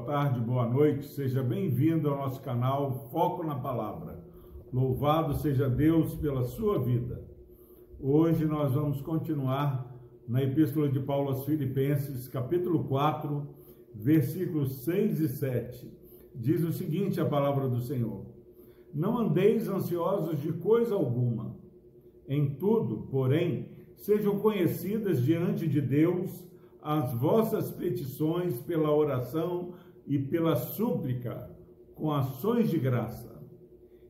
boa tarde, boa noite. Seja bem-vindo ao nosso canal Foco na Palavra. Louvado seja Deus pela sua vida. Hoje nós vamos continuar na Epístola de Paulo aos Filipenses, capítulo 4, versículos 6 e 7. Diz o seguinte a palavra do Senhor: Não andeis ansiosos de coisa alguma. Em tudo, porém, sejam conhecidas diante de Deus as vossas petições pela oração e pela súplica, com ações de graça.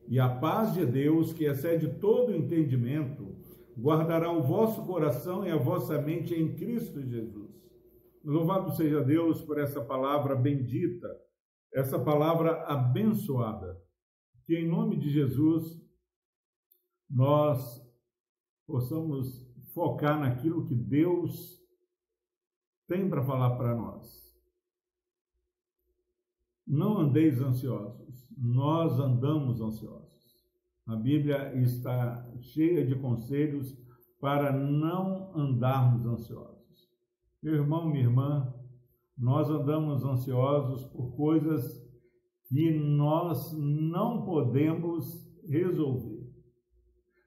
E a paz de Deus, que excede todo entendimento, guardará o vosso coração e a vossa mente em Cristo Jesus. Louvado seja Deus por essa palavra bendita, essa palavra abençoada. Que em nome de Jesus nós possamos focar naquilo que Deus tem para falar para nós. Não andeis ansiosos, nós andamos ansiosos. A Bíblia está cheia de conselhos para não andarmos ansiosos. Meu irmão, minha irmã, nós andamos ansiosos por coisas que nós não podemos resolver.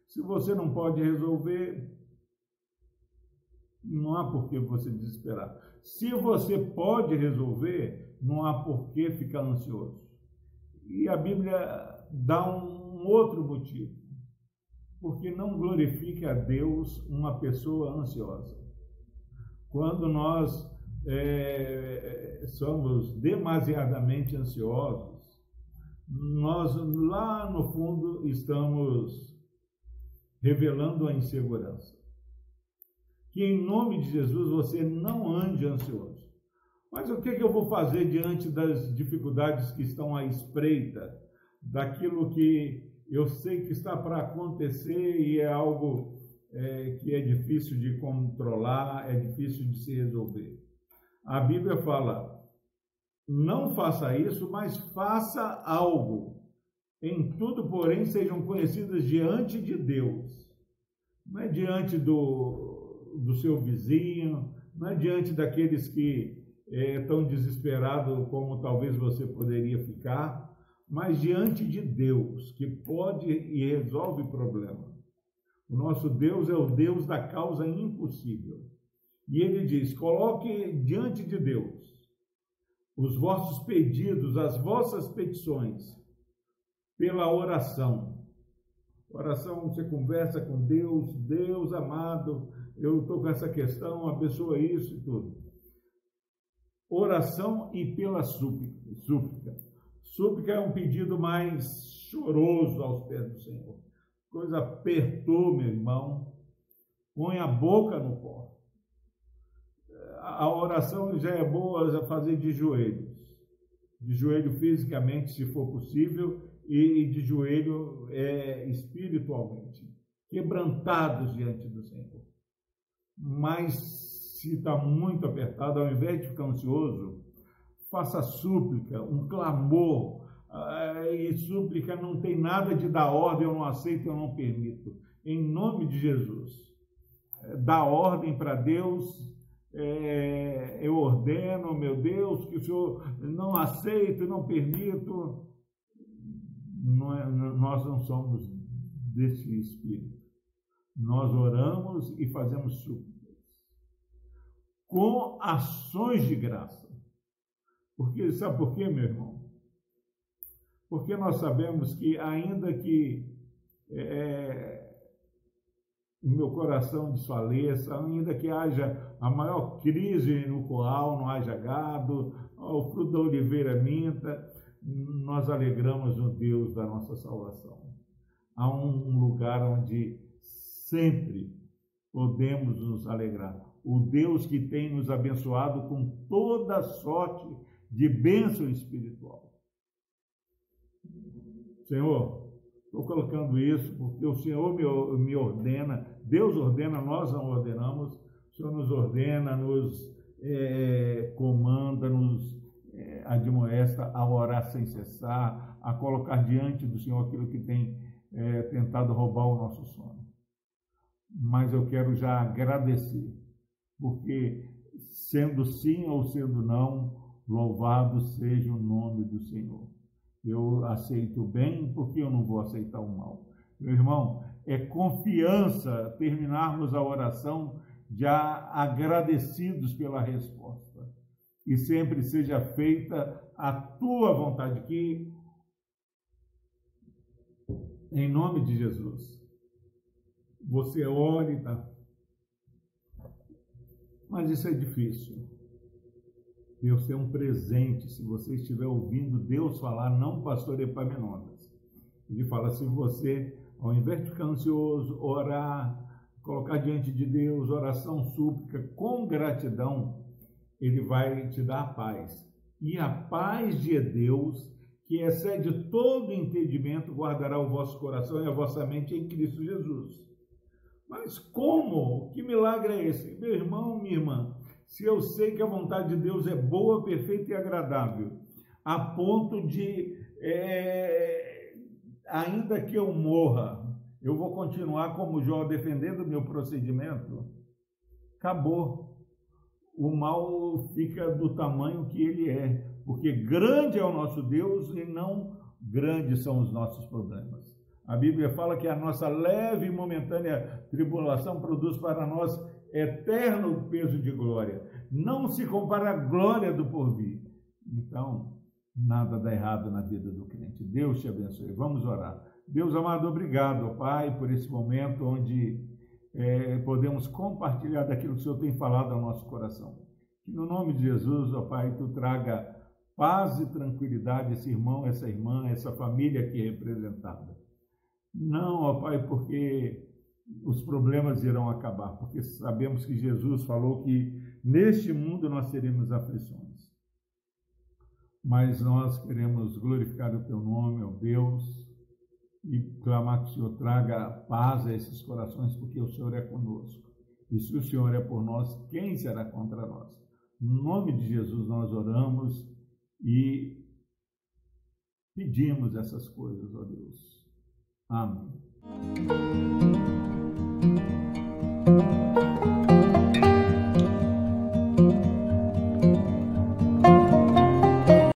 Se você não pode resolver, não há por que você desesperar. Se você pode resolver, não há por que ficar ansioso. E a Bíblia dá um outro motivo. Porque não glorifica a Deus uma pessoa ansiosa. Quando nós é, somos demasiadamente ansiosos, nós lá no fundo estamos revelando a insegurança que em nome de Jesus você não ande ansioso. Mas o que, que eu vou fazer diante das dificuldades que estão à espreita, daquilo que eu sei que está para acontecer e é algo é, que é difícil de controlar, é difícil de se resolver? A Bíblia fala: não faça isso, mas faça algo. Em tudo, porém, sejam conhecidas diante de Deus. Não é diante do, do seu vizinho, não é diante daqueles que é, estão desesperados como talvez você poderia ficar, mas diante de Deus, que pode e resolve o problema. O nosso Deus é o Deus da causa impossível. E ele diz: coloque diante de Deus os vossos pedidos, as vossas petições, pela oração. Oração, você conversa com Deus, Deus amado, eu estou com essa questão, abençoa isso e tudo. Oração e pela súplica. Súplica é um pedido mais choroso aos pés do Senhor. Coisa apertou, meu irmão. Põe a boca no pó. A oração já é boa fazer de joelhos. De joelho fisicamente, se for possível, e de joelho é, espiritualmente. Quebrantados diante do Senhor mas se está muito apertado, ao invés de ficar ansioso, faça súplica, um clamor. Ah, e súplica não tem nada de dar ordem, eu não aceito, eu não permito. Em nome de Jesus, eh, dá ordem para Deus, é, eu ordeno, meu Deus, que o Senhor não aceito, não permito. Não é, nós não somos desse espírito. Nós oramos e fazemos súplicas com ações de graça. Porque sabe por quê, meu irmão? Porque nós sabemos que ainda que é, o meu coração desfaleça, ainda que haja a maior crise no curral, não haja gado, o fruto da oliveira minta, nós alegramos no Deus da nossa salvação. Há um lugar onde sempre podemos nos alegrar. O Deus que tem nos abençoado com toda sorte de bênção espiritual. Senhor, estou colocando isso porque o Senhor me, me ordena, Deus ordena, nós não ordenamos, o Senhor nos ordena, nos é, comanda, nos é, admoesta a orar sem cessar, a colocar diante do Senhor aquilo que tem é, tentado roubar o nosso sono mas eu quero já agradecer, porque sendo sim ou sendo não, Louvado seja o nome do Senhor. Eu aceito o bem porque eu não vou aceitar o mal. Meu irmão, é confiança terminarmos a oração já agradecidos pela resposta. E sempre seja feita a tua vontade, que em nome de Jesus, você ore, tá? Mas isso é difícil. Deus tem um presente, se você estiver ouvindo Deus falar, não pastor Epaminondas. Ele fala, se você, ao invés de ficar ansioso, orar, colocar diante de Deus, oração, súplica, com gratidão, Ele vai te dar a paz. E a paz de Deus, que excede todo entendimento, guardará o vosso coração e a vossa mente em Cristo Jesus. Mas como? Que milagre é esse? Meu irmão, minha irmã, se eu sei que a vontade de Deus é boa, perfeita e agradável, a ponto de, é, ainda que eu morra, eu vou continuar como Jó defendendo o meu procedimento, acabou. O mal fica do tamanho que ele é, porque grande é o nosso Deus e não grandes são os nossos problemas. A Bíblia fala que a nossa leve e momentânea tribulação produz para nós eterno peso de glória. Não se compara à glória do porvir. Então, nada dá errado na vida do crente. Deus te abençoe. Vamos orar. Deus amado, obrigado, Pai, por esse momento onde é, podemos compartilhar daquilo que o Senhor tem falado ao nosso coração. Que no nome de Jesus, ó Pai, tu traga paz e tranquilidade a esse irmão, essa irmã, essa família aqui representada. Não, ó Pai, porque os problemas irão acabar, porque sabemos que Jesus falou que neste mundo nós teremos aflições. Mas nós queremos glorificar o Teu nome, ó Deus, e clamar que o Senhor traga paz a esses corações, porque o Senhor é conosco. E se o Senhor é por nós, quem será contra nós? No nome de Jesus nós oramos e pedimos essas coisas, ó Deus. 阿。